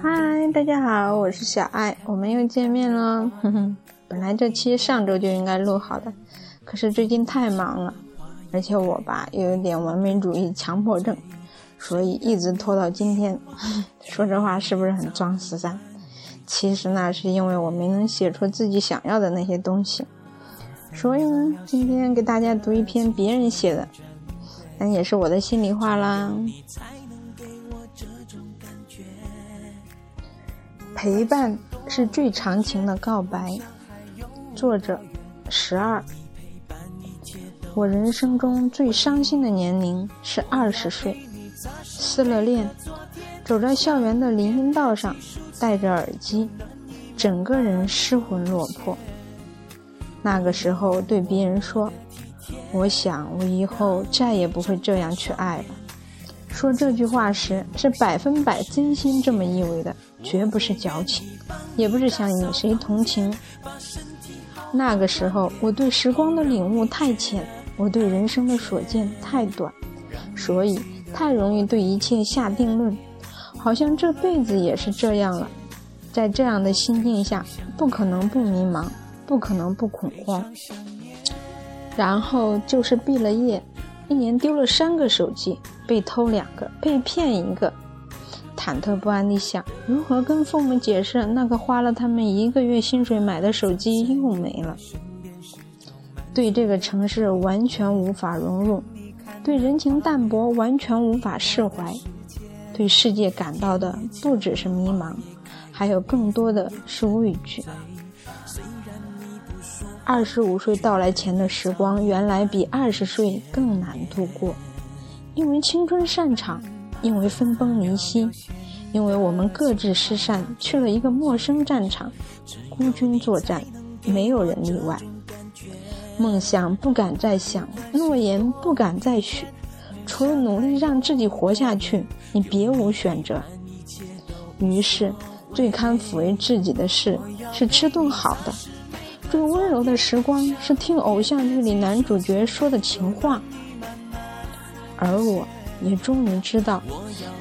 嗨，大家好，我是小爱，我们又见面了。哼哼，本来这期上周就应该录好的，可是最近太忙了，而且我吧又有点完美主义强迫症，所以一直拖到今天。说这话是不是很装死三？其实呢，是因为我没能写出自己想要的那些东西。所以呢，今天给大家读一篇别人写的，但也是我的心里话啦。陪伴是最长情的告白。作者：十二。我人生中最伤心的年龄是二十岁，失了恋，走在校园的林荫道上，戴着耳机，整个人失魂落魄。那个时候对别人说：“我想我以后再也不会这样去爱了。”说这句话时是百分百真心这么意味的，绝不是矫情，也不是想引谁同情。那个时候我对时光的领悟太浅，我对人生的所见太短，所以太容易对一切下定论，好像这辈子也是这样了。在这样的心境下，不可能不迷茫。不可能不恐慌，然后就是毕了业，一年丢了三个手机，被偷两个，被骗一个，忐忑不安地想如何跟父母解释那个花了他们一个月薪水买的手机又没了，对这个城市完全无法融入，对人情淡薄完全无法释怀，对世界感到的不只是迷茫，还有更多的是畏惧。二十五岁到来前的时光，原来比二十岁更难度过，因为青春散场，因为分崩离析，因为我们各自失散，去了一个陌生战场，孤军作战，没有人例外。梦想不敢再想，诺言不敢再许，除了努力让自己活下去，你别无选择。于是，最堪抚慰自己的事是吃顿好的。最温柔的时光是听偶像剧里男主角说的情话，而我也终于知道，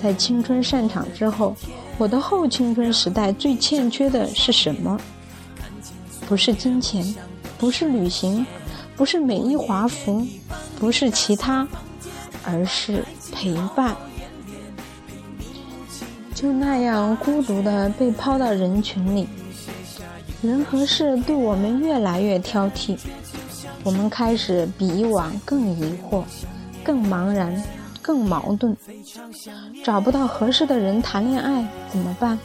在青春散场之后，我的后青春时代最欠缺的是什么？不是金钱，不是旅行，不是美衣华服，不是其他，而是陪伴。就那样孤独的被抛到人群里。人和事对我们越来越挑剔，我们开始比以往更疑惑、更茫然、更矛盾。找不到合适的人谈恋爱怎么办？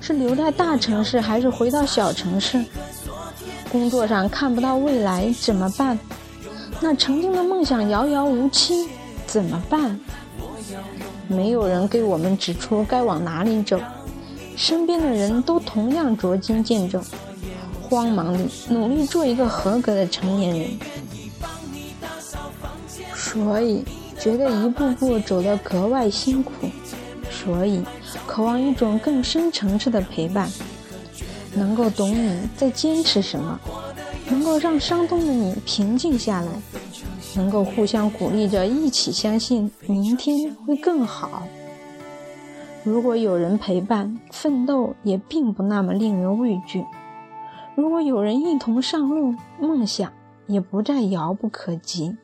是留在大城市还是回到小城市？工作上看不到未来怎么办？那曾经的梦想遥遥无期怎么办？没有人给我们指出该往哪里走。身边的人都同样捉襟见肘，慌忙里努力做一个合格的成年人，所以觉得一步步走得格外辛苦，所以渴望一种更深层次的陪伴，能够懂你在坚持什么，能够让伤痛的你平静下来，能够互相鼓励着一起相信明天会更好。如果有人陪伴，奋斗也并不那么令人畏惧；如果有人一同上路，梦想也不再遥不可及。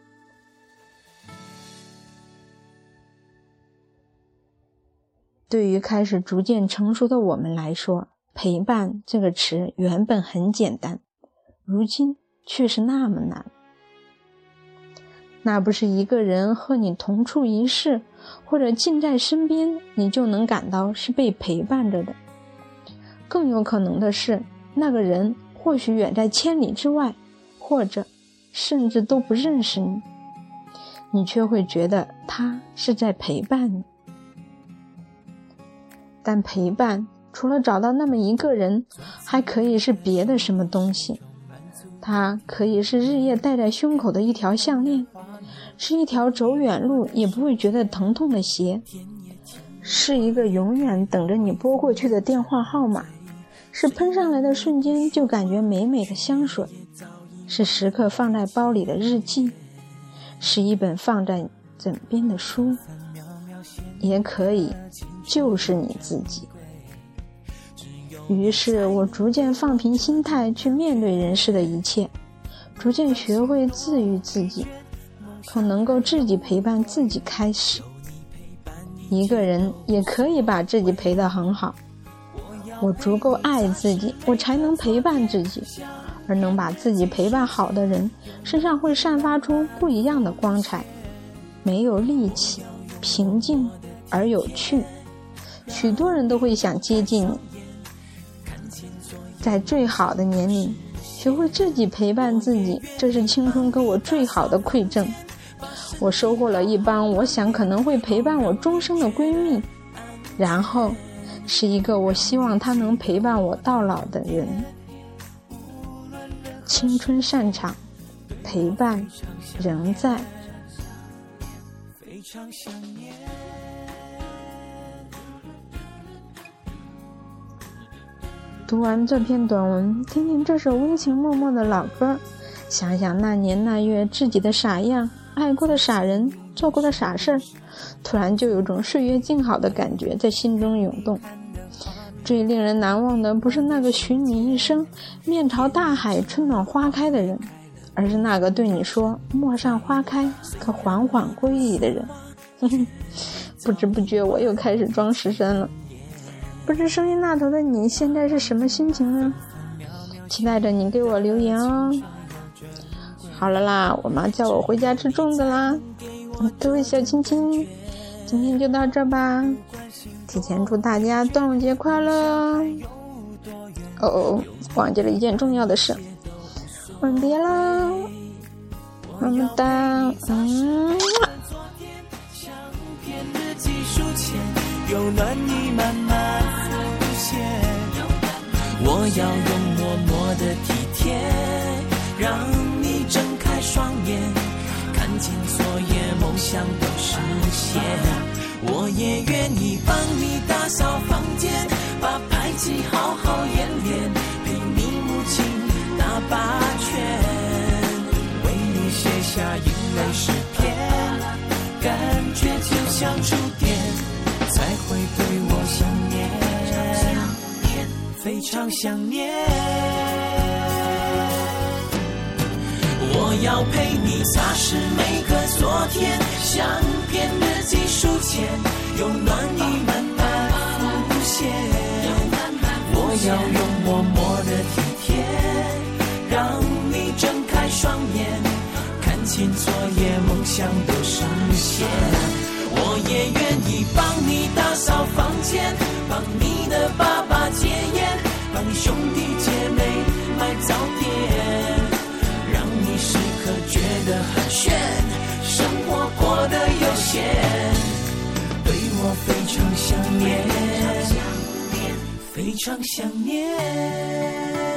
对于开始逐渐成熟的我们来说，“陪伴”这个词原本很简单，如今却是那么难。那不是一个人和你同处一室，或者近在身边，你就能感到是被陪伴着的。更有可能的是，那个人或许远在千里之外，或者甚至都不认识你，你却会觉得他是在陪伴你。但陪伴除了找到那么一个人，还可以是别的什么东西。它可以是日夜戴在胸口的一条项链。是一条走远路也不会觉得疼痛的鞋，是一个永远等着你拨过去的电话号码，是喷上来的瞬间就感觉美美的香水，是时刻放在包里的日记，是一本放在枕边的书，也可以就是你自己。于是我逐渐放平心态去面对人世的一切，逐渐学会自愈自己，从能够自己陪伴自己开始。一个人也可以把自己陪得很好。我足够爱自己，我才能陪伴自己。而能把自己陪伴好的人，身上会散发出不一样的光彩，没有戾气，平静而有趣。许多人都会想接近你。在最好的年龄，学会自己陪伴自己，这是青春给我最好的馈赠。我收获了一帮我想可能会陪伴我终生的闺蜜，然后是一个我希望她能陪伴我到老的人。青春散场，陪伴仍在。读完这篇短文，听听这首温情脉脉的老歌，想想那年那月自己的傻样。爱过的傻人，做过的傻事儿，突然就有种岁月静好的感觉在心中涌动。最令人难忘的不是那个许你一生面朝大海、春暖花开的人，而是那个对你说“陌上花开，可缓缓归矣”的人。不知不觉，我又开始装十三了。不知声音那头的你现在是什么心情呢？期待着你给我留言哦。好了啦，我妈叫我回家吃粽子啦。各位小亲亲，今天就到这吧。提前祝大家端午节快乐！哦，忘记了一件重要的事，吻别啦，么么哒，嗯。我要用默默的体贴，让。睁开双眼，看见昨夜梦想都实现。我也愿意帮你打扫房间，把排挤好好演练，陪你母亲打八拳，为你写下眼泪诗篇，感觉就像触电，才会对我想念，非常想念。我要陪擦拭每个昨天，相片日记书签，有暖意慢慢浮现。我要用默默的体贴，让你睁开双眼，看清昨夜梦想都实现。我也愿意帮你打扫房间，常想念。